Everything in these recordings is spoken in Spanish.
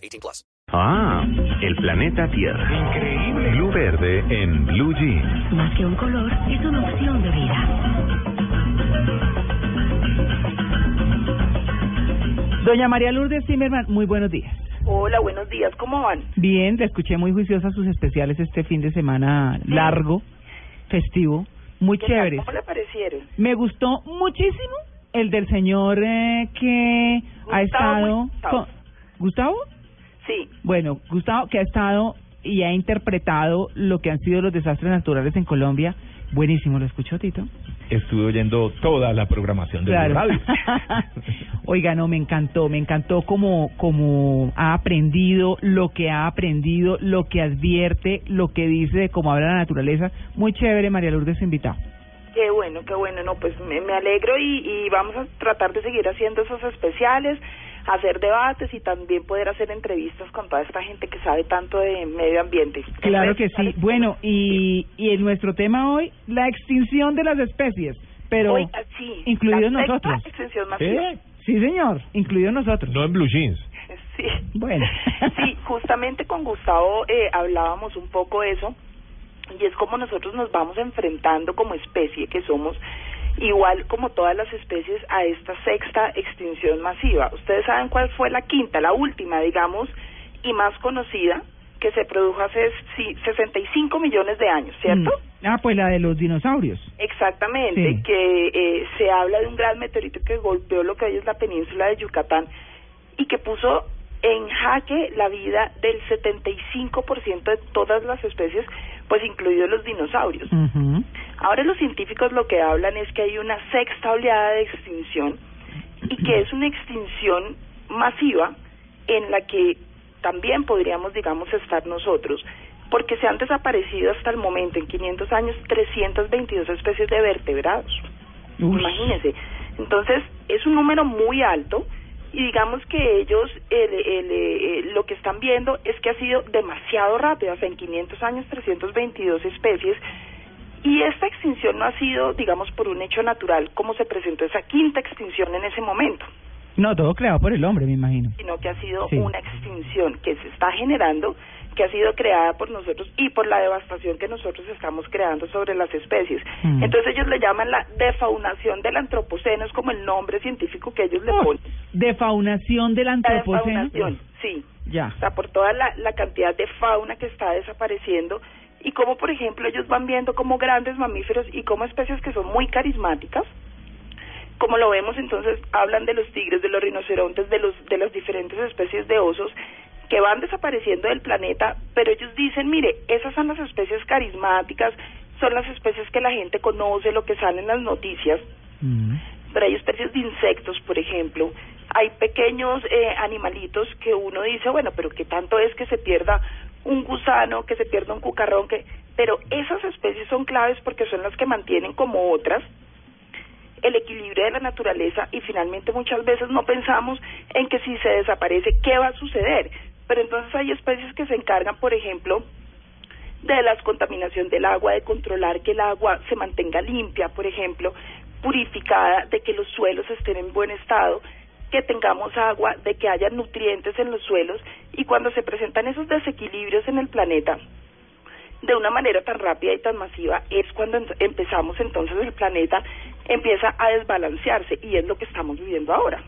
18 plus. Ah, el planeta Tierra. Increíble. Blue Verde en Blue Jeans. Más que un color, es una opción de vida. Doña María Lourdes Zimmerman, muy buenos días. Hola, buenos días, ¿cómo van? Bien, le escuché muy juiciosa sus especiales este fin de semana largo, festivo, muy ¿Qué tal? chévere. ¿Cómo le parecieron? Me gustó muchísimo el del señor eh, que ha estado... Gustavo. con- ¿Gustavo? Sí, Bueno, Gustavo, que ha estado y ha interpretado lo que han sido los desastres naturales en Colombia. Buenísimo, ¿lo escuchó, Tito? Estuve oyendo toda la programación de Claro. la radio. Oiga, no, me encantó, me encantó como, como ha aprendido, lo que ha aprendido, lo que advierte, lo que dice de cómo habla la naturaleza. Muy chévere, María Lourdes invitado. qué bueno, qué bueno, no, pues me, me alegro y, y vamos a tratar de seguir haciendo esos especiales, hacer debates y también poder hacer entrevistas con toda esta gente que sabe tanto de medio ambiente. Claro que sí. Bueno, y, y en nuestro tema hoy, la extinción de las especies, pero Oiga, sí, incluidos la nosotros. extensión masiva. ¿Eh? Sí, señor, incluidos nosotros. No en blue jeans. Sí. Bueno. Sí, justamente con Gustavo eh, hablábamos un poco eso, y es como nosotros nos vamos enfrentando como especie que somos, igual como todas las especies, a esta sexta extinción masiva. Ustedes saben cuál fue la quinta, la última, digamos, y más conocida, que se produjo hace sí, 65 millones de años, ¿cierto? Mm. Ah, pues la de los dinosaurios. Exactamente, Sí. que eh, se habla de un gran meteorito que golpeó lo que hoy es la península de Yucatán y que puso en jaque la vida del 75% de todas las especies, pues incluidos los dinosaurios. Ujú. Ahora los científicos lo que hablan es que hay una sexta oleada de extinción y que es una extinción masiva en la que también podríamos, digamos, estar nosotros, porque se han desaparecido hasta el momento, en 500 años, 322 especies de vertebrados. Uy. Imagínense. Entonces, es un número muy alto y digamos que ellos el, el, eh, lo que están viendo es que ha sido demasiado rápido, sea, en 500 años 322 especies y esta extinción no ha sido, digamos, por un hecho natural como se presentó esa quinta extinción en ese momento, No, todo creado por el hombre, me imagino. sino que ha sido Sí. una extinción que se está generando, que ha sido creada por nosotros y por la devastación que nosotros estamos creando sobre las especies. Mm. Entonces ellos le llaman la defaunación del antropoceno, es como el nombre científico que ellos le Uy, ponen. defaunación del La antropoceno. defaunación, sí. Ya. O sea, por toda la, la cantidad de fauna que está desapareciendo y como, por ejemplo, ellos van viendo como grandes mamíferos y como especies que son muy carismáticas, como lo vemos entonces, hablan de los tigres, de los rinocerontes, de, los, de las diferentes especies de osos que van desapareciendo del planeta, pero ellos dicen, mire, esas son las especies carismáticas, son las especies que la gente conoce, lo que sale en las noticias, Mm. pero hay especies de insectos, por ejemplo, hay pequeños eh, animalitos que uno dice, bueno, pero qué tanto es que se pierda un gusano, que se pierda un cucarrón, que pero esas especies son claves porque son las que mantienen como otras el equilibrio de la naturaleza y finalmente muchas veces no pensamos en que si se desaparece, ¿qué va a suceder? Pero entonces hay especies que se encargan, por ejemplo, de la contaminación del agua, de controlar que el agua se mantenga limpia, por ejemplo, purificada, de que los suelos estén en buen estado, que tengamos agua, de que haya nutrientes en los suelos y cuando se presentan esos desequilibrios en el planeta de una manera tan rápida y tan masiva es cuando empezamos entonces el planeta empieza a desbalancearse y es lo que estamos viviendo ahora.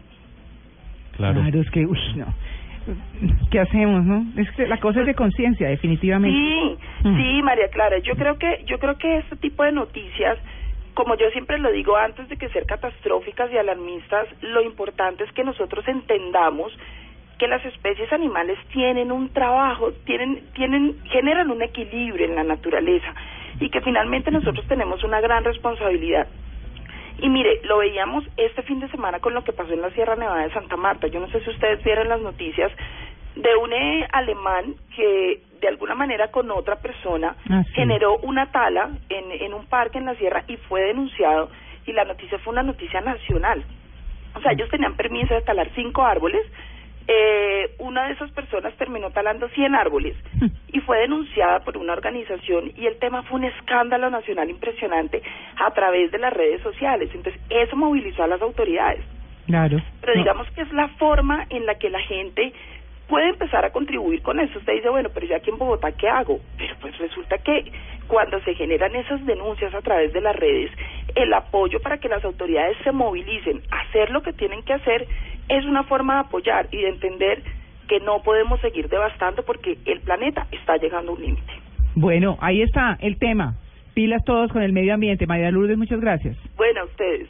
Claro. es que, uy, no. ¿Qué hacemos, no? Es que la cosa es de conciencia, definitivamente. Sí, Mm. sí, María Clara, yo creo que yo creo que este tipo de noticias, como yo siempre lo digo antes de que ser catastróficas y alarmistas, lo importante es que nosotros entendamos que las especies animales tienen un trabajo, tienen tienen generan un equilibrio en la naturaleza y que finalmente nosotros tenemos una gran responsabilidad. Y mire, lo veíamos este fin de semana con lo que pasó en la Sierra Nevada de Santa Marta. Yo no sé si ustedes vieron las noticias de un eh, alemán que de alguna manera con otra persona Ah, sí. generó una tala en, en un parque en la sierra y fue denunciado y la noticia fue una noticia nacional. O sea, ellos tenían permiso de talar cinco árboles. Eh, una de esas personas terminó talando 100 árboles y fue denunciada por una organización y el tema fue un escándalo nacional impresionante a través de las redes sociales. Entonces, eso movilizó a las autoridades. Claro. Pero digamos que es la forma en la que la gente puede empezar a contribuir con eso. Usted dice, bueno, pero yo aquí en Bogotá, ¿qué hago? Pero pues resulta que cuando se generan esas denuncias a través de las redes, el apoyo para que las autoridades se movilicen, a hacer lo que tienen que hacer, es una forma de apoyar y de entender que no podemos seguir devastando porque el planeta está llegando a un límite. Bueno, ahí está el tema. Pilas todos con el medio ambiente. María Lourdes, muchas gracias. Bueno, a ustedes.